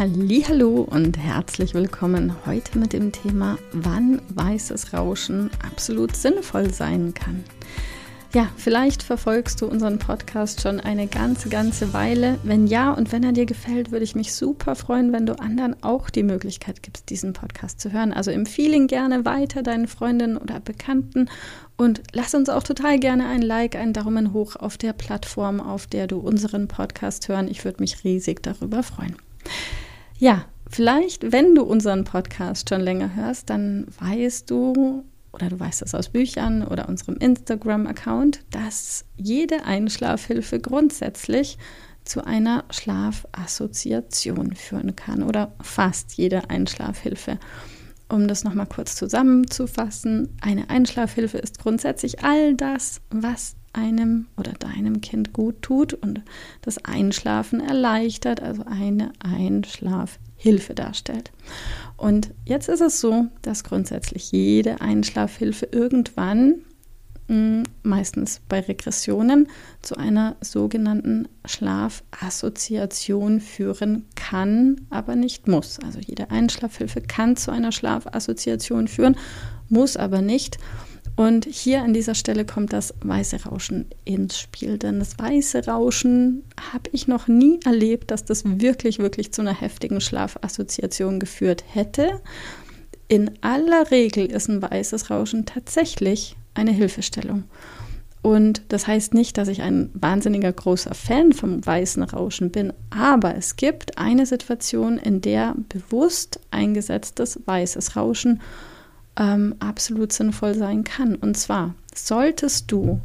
Hallo und herzlich willkommen heute mit dem Thema, wann weißes Rauschen absolut sinnvoll sein kann. Ja, vielleicht verfolgst du unseren Podcast schon eine ganze, ganze Weile. Wenn ja und wenn er dir gefällt, würde ich mich super freuen, wenn du anderen auch die Möglichkeit gibst, diesen Podcast zu hören. Also empfehle ihn gerne weiter deinen Freundinnen oder Bekannten und lass uns auch total gerne ein Like, einen Daumen hoch auf der Plattform, auf der du unseren Podcast hören. Ich würde mich riesig darüber freuen. Ja, vielleicht, wenn du unseren Podcast schon länger hörst, dann weißt du oder du weißt es aus Büchern oder unserem Instagram-Account, dass jede Einschlafhilfe grundsätzlich zu einer Schlafassoziation führen kann oder fast jede Einschlafhilfe. Um das nochmal kurz zusammenzufassen, eine Einschlafhilfe ist grundsätzlich all das, was einem oder deinem Kind gut tut und das Einschlafen erleichtert, also eine Einschlafhilfe darstellt. Und jetzt ist es so, dass grundsätzlich jede Einschlafhilfe irgendwann, hm, meistens bei Regressionen, zu einer sogenannten Schlafassoziation führen kann, aber nicht muss. Also jede Einschlafhilfe kann zu einer Schlafassoziation führen, muss aber nicht. Und hier an dieser Stelle kommt das weiße Rauschen ins Spiel. Denn das weiße Rauschen habe ich noch nie erlebt, dass das wirklich, wirklich zu einer heftigen Schlafassoziation geführt hätte. In aller Regel ist ein weißes Rauschen tatsächlich eine Hilfestellung. Und das heißt nicht, dass ich ein wahnsinniger großer Fan vom weißen Rauschen bin, aber es gibt eine Situation, in der bewusst eingesetztes weißes Rauschen ähm, absolut sinnvoll sein kann. Und zwar solltest du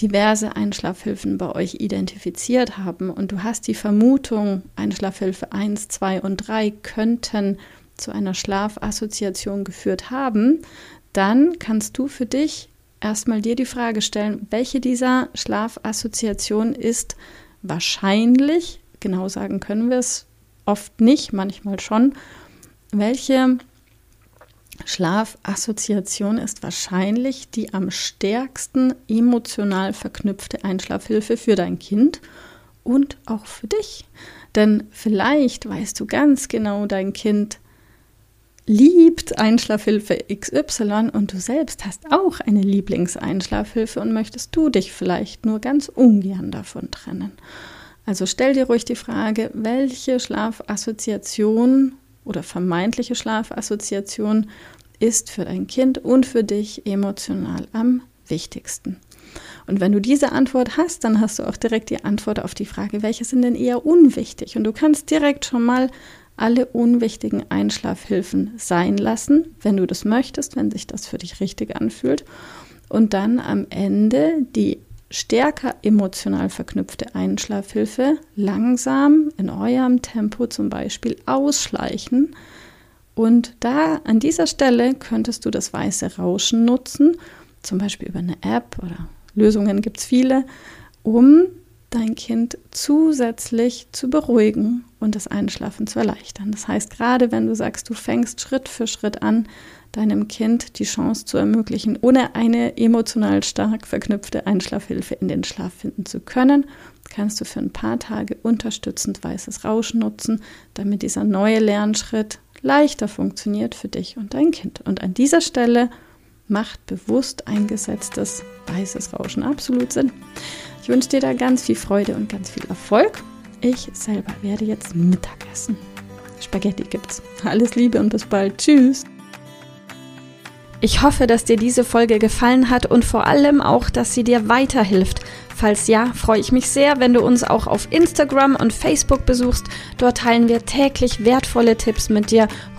diverse Einschlafhilfen bei euch identifiziert haben und du hast die Vermutung, Einschlafhilfe 1, 2 und 3 könnten zu einer Schlafassoziation geführt haben, dann kannst du für dich erstmal dir die Frage stellen, welche dieser Schlafassoziationen ist wahrscheinlich, genau sagen können wir es oft nicht, manchmal schon, welche Schlafassoziation ist wahrscheinlich die am stärksten emotional verknüpfte Einschlafhilfe für dein Kind und auch für dich. Denn vielleicht weißt du ganz genau, dein Kind liebt Einschlafhilfe XY und du selbst hast auch eine Lieblingseinschlafhilfe und möchtest du dich vielleicht nur ganz ungern davon trennen. Also stell dir ruhig die Frage, welche Schlafassoziation oder vermeintliche Schlafassoziation ist für dein Kind und für dich emotional am wichtigsten. Und wenn du diese Antwort hast, dann hast du auch direkt die Antwort auf die Frage, welche sind denn eher unwichtig? Und du kannst direkt schon mal alle unwichtigen Einschlafhilfen sein lassen, wenn du das möchtest, wenn sich das für dich richtig anfühlt. Und dann am Ende die stärker emotional verknüpfte Einschlafhilfe langsam in eurem Tempo zum Beispiel ausschleichen. Und da an dieser Stelle könntest du das weiße Rauschen nutzen, zum Beispiel über eine App oder Lösungen gibt es viele, um dein Kind zusätzlich zu beruhigen und das Einschlafen zu erleichtern. Das heißt, gerade wenn du sagst, du fängst Schritt für Schritt an, deinem Kind die Chance zu ermöglichen, ohne eine emotional stark verknüpfte Einschlafhilfe in den Schlaf finden zu können, kannst du für ein paar Tage unterstützend weißes Rauschen nutzen, damit dieser neue Lernschritt leichter funktioniert für dich und dein Kind. Und an dieser Stelle macht bewusst eingesetztes weißes Rauschen absolut Sinn. Ich wünsche dir da ganz viel Freude und ganz viel Erfolg. Ich selber werde jetzt Mittagessen. Spaghetti gibt's. Alles Liebe und bis bald. Tschüss. Ich hoffe, dass dir diese Folge gefallen hat und vor allem auch, dass sie dir weiterhilft Falls ja, freue ich mich sehr, wenn du uns auch auf Instagram und Facebook besuchst. Dort teilen wir täglich wertvolle Tipps mit dir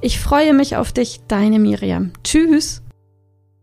Ich freue mich auf dich, deine Miriam. Tschüss.